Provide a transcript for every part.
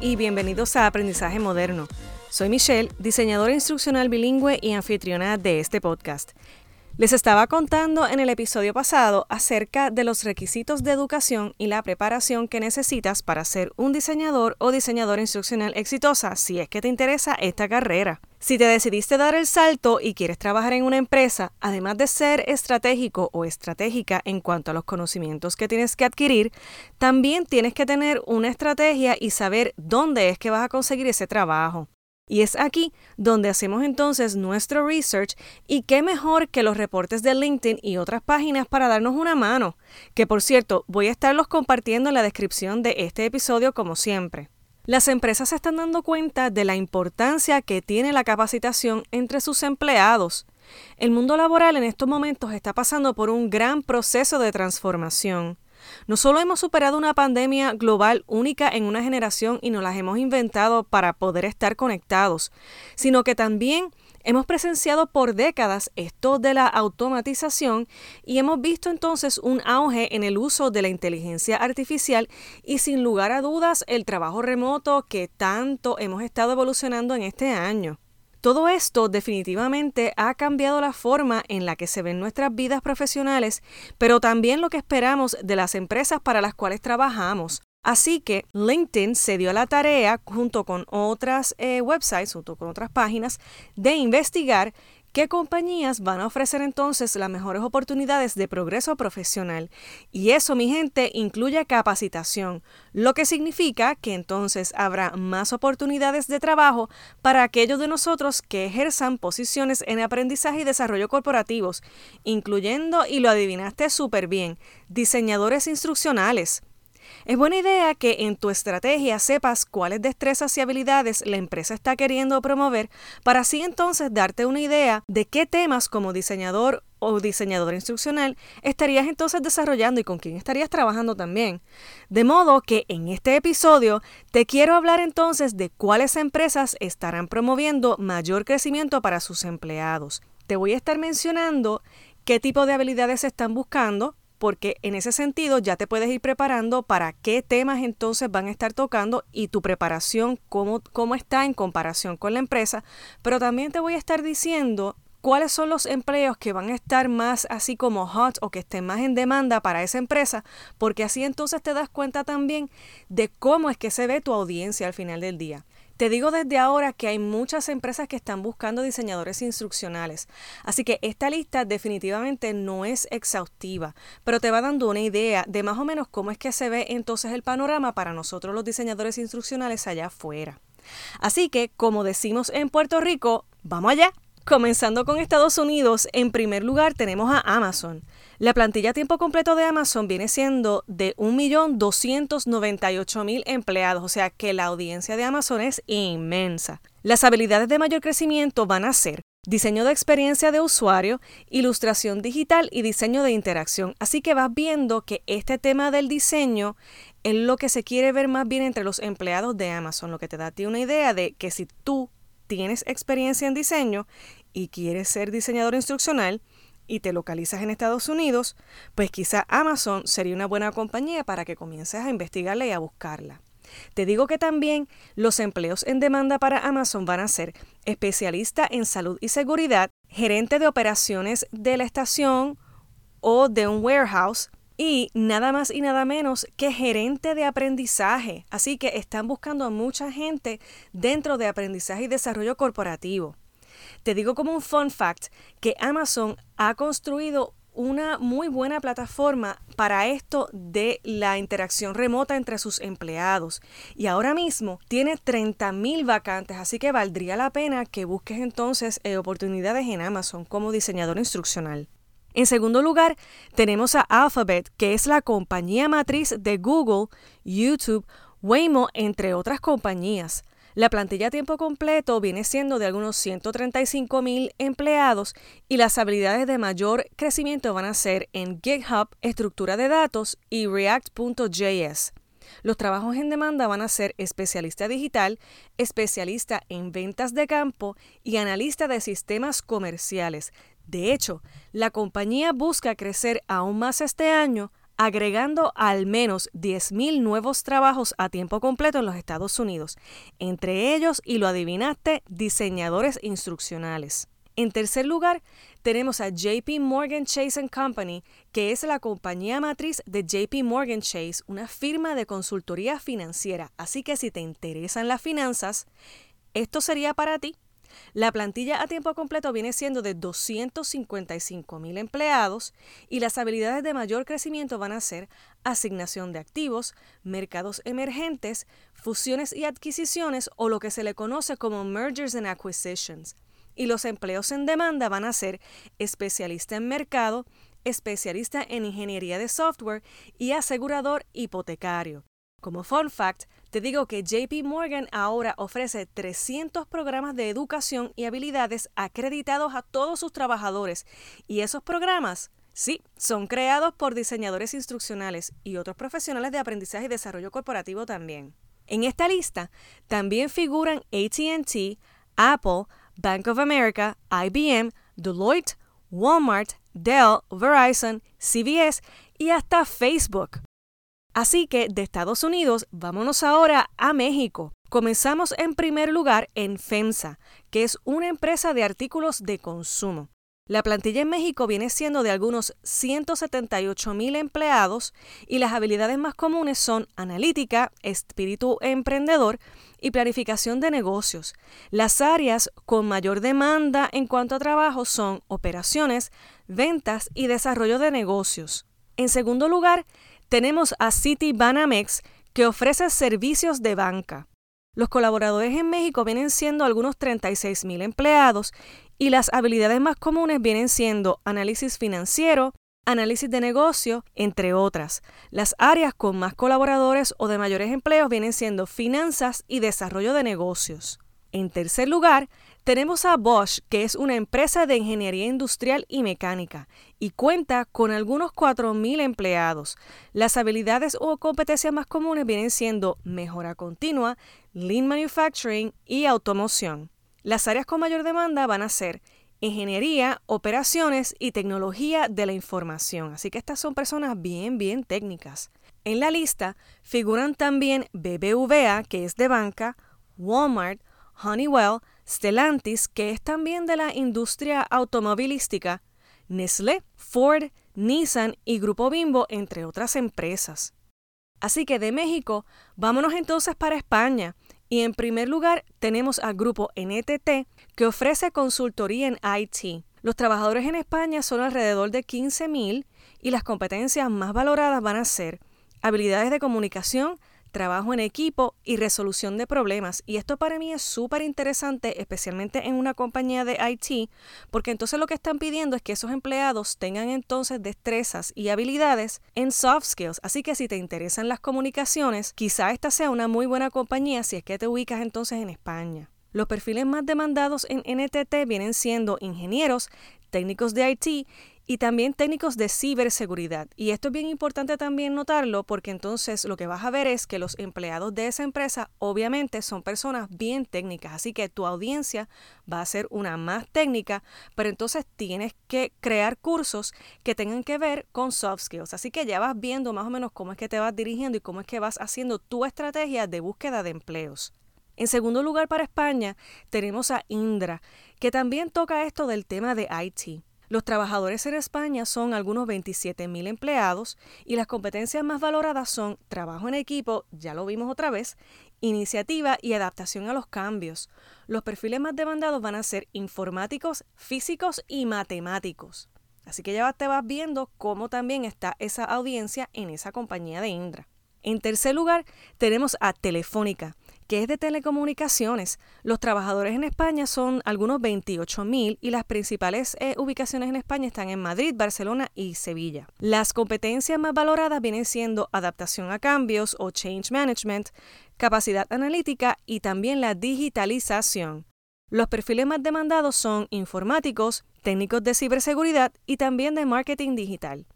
y bienvenidos a Aprendizaje Moderno. Soy Michelle, diseñadora instruccional bilingüe y anfitriona de este podcast. Les estaba contando en el episodio pasado acerca de los requisitos de educación y la preparación que necesitas para ser un diseñador o diseñadora instruccional exitosa si es que te interesa esta carrera. Si te decidiste dar el salto y quieres trabajar en una empresa, además de ser estratégico o estratégica en cuanto a los conocimientos que tienes que adquirir, también tienes que tener una estrategia y saber dónde es que vas a conseguir ese trabajo. Y es aquí donde hacemos entonces nuestro research y qué mejor que los reportes de LinkedIn y otras páginas para darnos una mano, que por cierto voy a estarlos compartiendo en la descripción de este episodio como siempre. Las empresas se están dando cuenta de la importancia que tiene la capacitación entre sus empleados. El mundo laboral en estos momentos está pasando por un gran proceso de transformación. No solo hemos superado una pandemia global única en una generación y nos las hemos inventado para poder estar conectados, sino que también Hemos presenciado por décadas esto de la automatización y hemos visto entonces un auge en el uso de la inteligencia artificial y sin lugar a dudas el trabajo remoto que tanto hemos estado evolucionando en este año. Todo esto definitivamente ha cambiado la forma en la que se ven nuestras vidas profesionales, pero también lo que esperamos de las empresas para las cuales trabajamos. Así que LinkedIn se dio la tarea, junto con otras eh, websites, junto con otras páginas, de investigar ¿Qué compañías van a ofrecer entonces las mejores oportunidades de progreso profesional? Y eso, mi gente, incluye capacitación, lo que significa que entonces habrá más oportunidades de trabajo para aquellos de nosotros que ejerzan posiciones en aprendizaje y desarrollo corporativos, incluyendo, y lo adivinaste súper bien, diseñadores instruccionales. Es buena idea que en tu estrategia sepas cuáles destrezas y habilidades la empresa está queriendo promover para así entonces darte una idea de qué temas como diseñador o diseñador instruccional estarías entonces desarrollando y con quién estarías trabajando también. De modo que en este episodio te quiero hablar entonces de cuáles empresas estarán promoviendo mayor crecimiento para sus empleados. Te voy a estar mencionando qué tipo de habilidades están buscando, porque en ese sentido ya te puedes ir preparando para qué temas entonces van a estar tocando y tu preparación, cómo, cómo está en comparación con la empresa, pero también te voy a estar diciendo cuáles son los empleos que van a estar más así como hot o que estén más en demanda para esa empresa, porque así entonces te das cuenta también de cómo es que se ve tu audiencia al final del día. Te digo desde ahora que hay muchas empresas que están buscando diseñadores instruccionales, así que esta lista definitivamente no es exhaustiva, pero te va dando una idea de más o menos cómo es que se ve entonces el panorama para nosotros los diseñadores instruccionales allá afuera. Así que, como decimos en Puerto Rico, vamos allá. Comenzando con Estados Unidos, en primer lugar tenemos a Amazon. La plantilla a tiempo completo de Amazon viene siendo de 1.298.000 empleados, o sea que la audiencia de Amazon es inmensa. Las habilidades de mayor crecimiento van a ser diseño de experiencia de usuario, ilustración digital y diseño de interacción. Así que vas viendo que este tema del diseño es lo que se quiere ver más bien entre los empleados de Amazon, lo que te da ti una idea de que si tú tienes experiencia en diseño y quieres ser diseñador instruccional y te localizas en Estados Unidos, pues quizá Amazon sería una buena compañía para que comiences a investigarla y a buscarla. Te digo que también los empleos en demanda para Amazon van a ser especialista en salud y seguridad, gerente de operaciones de la estación o de un warehouse, y nada más y nada menos que gerente de aprendizaje. Así que están buscando a mucha gente dentro de aprendizaje y desarrollo corporativo. Te digo como un fun fact que Amazon ha construido una muy buena plataforma para esto de la interacción remota entre sus empleados. Y ahora mismo tiene 30.000 vacantes, así que valdría la pena que busques entonces eh, oportunidades en Amazon como diseñador instruccional. En segundo lugar, tenemos a Alphabet, que es la compañía matriz de Google, YouTube, Waymo, entre otras compañías. La plantilla a tiempo completo viene siendo de algunos 135 mil empleados y las habilidades de mayor crecimiento van a ser en GitHub, estructura de datos y React.js. Los trabajos en demanda van a ser especialista digital, especialista en ventas de campo y analista de sistemas comerciales, de hecho, la compañía busca crecer aún más este año agregando al menos 10.000 nuevos trabajos a tiempo completo en los Estados Unidos, entre ellos, y lo adivinaste, diseñadores instruccionales. En tercer lugar, tenemos a JP Morgan Chase Company, que es la compañía matriz de JP Morgan Chase, una firma de consultoría financiera. Así que si te interesan las finanzas, esto sería para ti. La plantilla a tiempo completo viene siendo de 255 mil empleados y las habilidades de mayor crecimiento van a ser asignación de activos, mercados emergentes, fusiones y adquisiciones o lo que se le conoce como mergers and acquisitions. Y los empleos en demanda van a ser especialista en mercado, especialista en ingeniería de software y asegurador hipotecario. Como fun fact, te digo que JP Morgan ahora ofrece 300 programas de educación y habilidades acreditados a todos sus trabajadores y esos programas Sí, son creados por diseñadores instruccionales y otros profesionales de aprendizaje y desarrollo corporativo también. En esta lista también figuran ATT, Apple, Bank of America, IBM, Deloitte, Walmart, Dell, Verizon, CVS y hasta Facebook. Así que de Estados Unidos vámonos ahora a México. Comenzamos en primer lugar en FEMSA, que es una empresa de artículos de consumo. La plantilla en México viene siendo de algunos 178 mil empleados y las habilidades más comunes son analítica, espíritu emprendedor y planificación de negocios. Las áreas con mayor demanda en cuanto a trabajo son operaciones, ventas y desarrollo de negocios. En segundo lugar, tenemos a City Banamex, que ofrece servicios de banca. Los colaboradores en México vienen siendo algunos 36 mil empleados y las habilidades más comunes vienen siendo análisis financiero, análisis de negocio, entre otras. Las áreas con más colaboradores o de mayores empleos vienen siendo finanzas y desarrollo de negocios. En tercer lugar, tenemos a Bosch, que es una empresa de ingeniería industrial y mecánica, y cuenta con algunos 4.000 empleados. Las habilidades o competencias más comunes vienen siendo mejora continua, lean manufacturing y automoción. Las áreas con mayor demanda van a ser ingeniería, operaciones y tecnología de la información. Así que estas son personas bien, bien técnicas. En la lista figuran también BBVA, que es de banca, Walmart, Honeywell, Stellantis, que es también de la industria automovilística, Nestlé, Ford, Nissan y Grupo Bimbo, entre otras empresas. Así que de México, vámonos entonces para España. Y en primer lugar tenemos al grupo NTT, que ofrece consultoría en IT. Los trabajadores en España son alrededor de 15.000 y las competencias más valoradas van a ser habilidades de comunicación, trabajo en equipo y resolución de problemas. Y esto para mí es súper interesante, especialmente en una compañía de IT, porque entonces lo que están pidiendo es que esos empleados tengan entonces destrezas y habilidades en soft skills. Así que si te interesan las comunicaciones, quizá esta sea una muy buena compañía si es que te ubicas entonces en España. Los perfiles más demandados en NTT vienen siendo ingenieros, técnicos de IT y también técnicos de ciberseguridad. Y esto es bien importante también notarlo porque entonces lo que vas a ver es que los empleados de esa empresa obviamente son personas bien técnicas, así que tu audiencia va a ser una más técnica, pero entonces tienes que crear cursos que tengan que ver con soft skills. Así que ya vas viendo más o menos cómo es que te vas dirigiendo y cómo es que vas haciendo tu estrategia de búsqueda de empleos. En segundo lugar para España tenemos a Indra, que también toca esto del tema de IT. Los trabajadores en España son algunos 27.000 empleados y las competencias más valoradas son trabajo en equipo, ya lo vimos otra vez, iniciativa y adaptación a los cambios. Los perfiles más demandados van a ser informáticos, físicos y matemáticos. Así que ya te vas viendo cómo también está esa audiencia en esa compañía de Indra. En tercer lugar, tenemos a Telefónica que es de telecomunicaciones. Los trabajadores en España son algunos 28 mil y las principales eh, ubicaciones en España están en Madrid, Barcelona y Sevilla. Las competencias más valoradas vienen siendo adaptación a cambios o change management, capacidad analítica y también la digitalización. Los perfiles más demandados son informáticos, técnicos de ciberseguridad y también de marketing digital.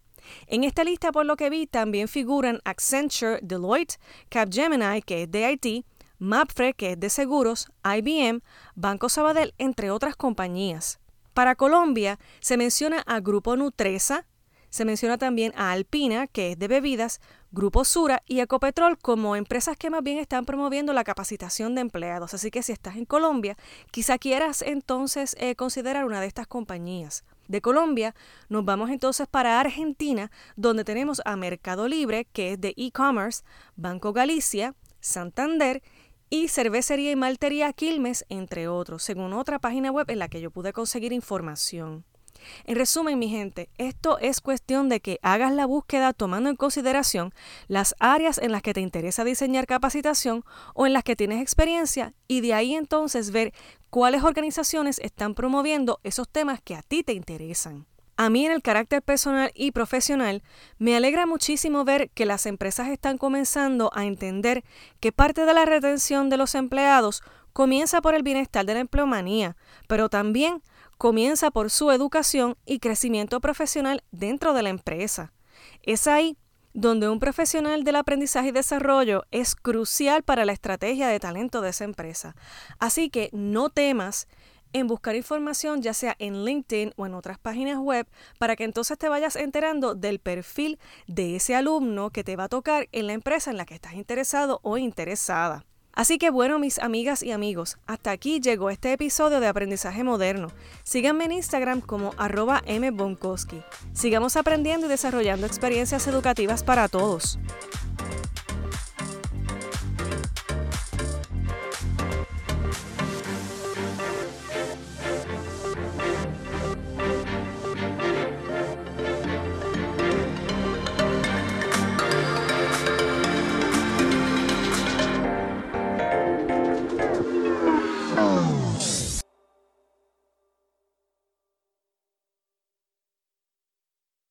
En esta lista, por lo que vi, también figuran Accenture, Deloitte, Capgemini, que es de IT, Mapfre, que es de seguros, IBM, Banco Sabadell, entre otras compañías. Para Colombia se menciona a Grupo Nutresa, Se menciona también a Alpina, que es de bebidas, Grupo Sura y Ecopetrol como empresas que más bien están promoviendo la capacitación de empleados. Así que si estás en Colombia, quizá quieras entonces eh, considerar una de estas compañías. De Colombia nos vamos entonces para Argentina, donde tenemos a Mercado Libre, que es de e-commerce, Banco Galicia, Santander y Cervecería y Maltería Quilmes, entre otros, según otra página web en la que yo pude conseguir información. En resumen, mi gente, esto es cuestión de que hagas la búsqueda tomando en consideración las áreas en las que te interesa diseñar capacitación o en las que tienes experiencia y de ahí entonces ver cuáles organizaciones están promoviendo esos temas que a ti te interesan. A mí en el carácter personal y profesional me alegra muchísimo ver que las empresas están comenzando a entender que parte de la retención de los empleados comienza por el bienestar de la empleomanía, pero también comienza por su educación y crecimiento profesional dentro de la empresa. Es ahí donde un profesional del aprendizaje y desarrollo es crucial para la estrategia de talento de esa empresa. Así que no temas en buscar información ya sea en LinkedIn o en otras páginas web para que entonces te vayas enterando del perfil de ese alumno que te va a tocar en la empresa en la que estás interesado o interesada. Así que bueno, mis amigas y amigos, hasta aquí llegó este episodio de Aprendizaje Moderno. Síganme en Instagram como arroba mbonkowski. Sigamos aprendiendo y desarrollando experiencias educativas para todos.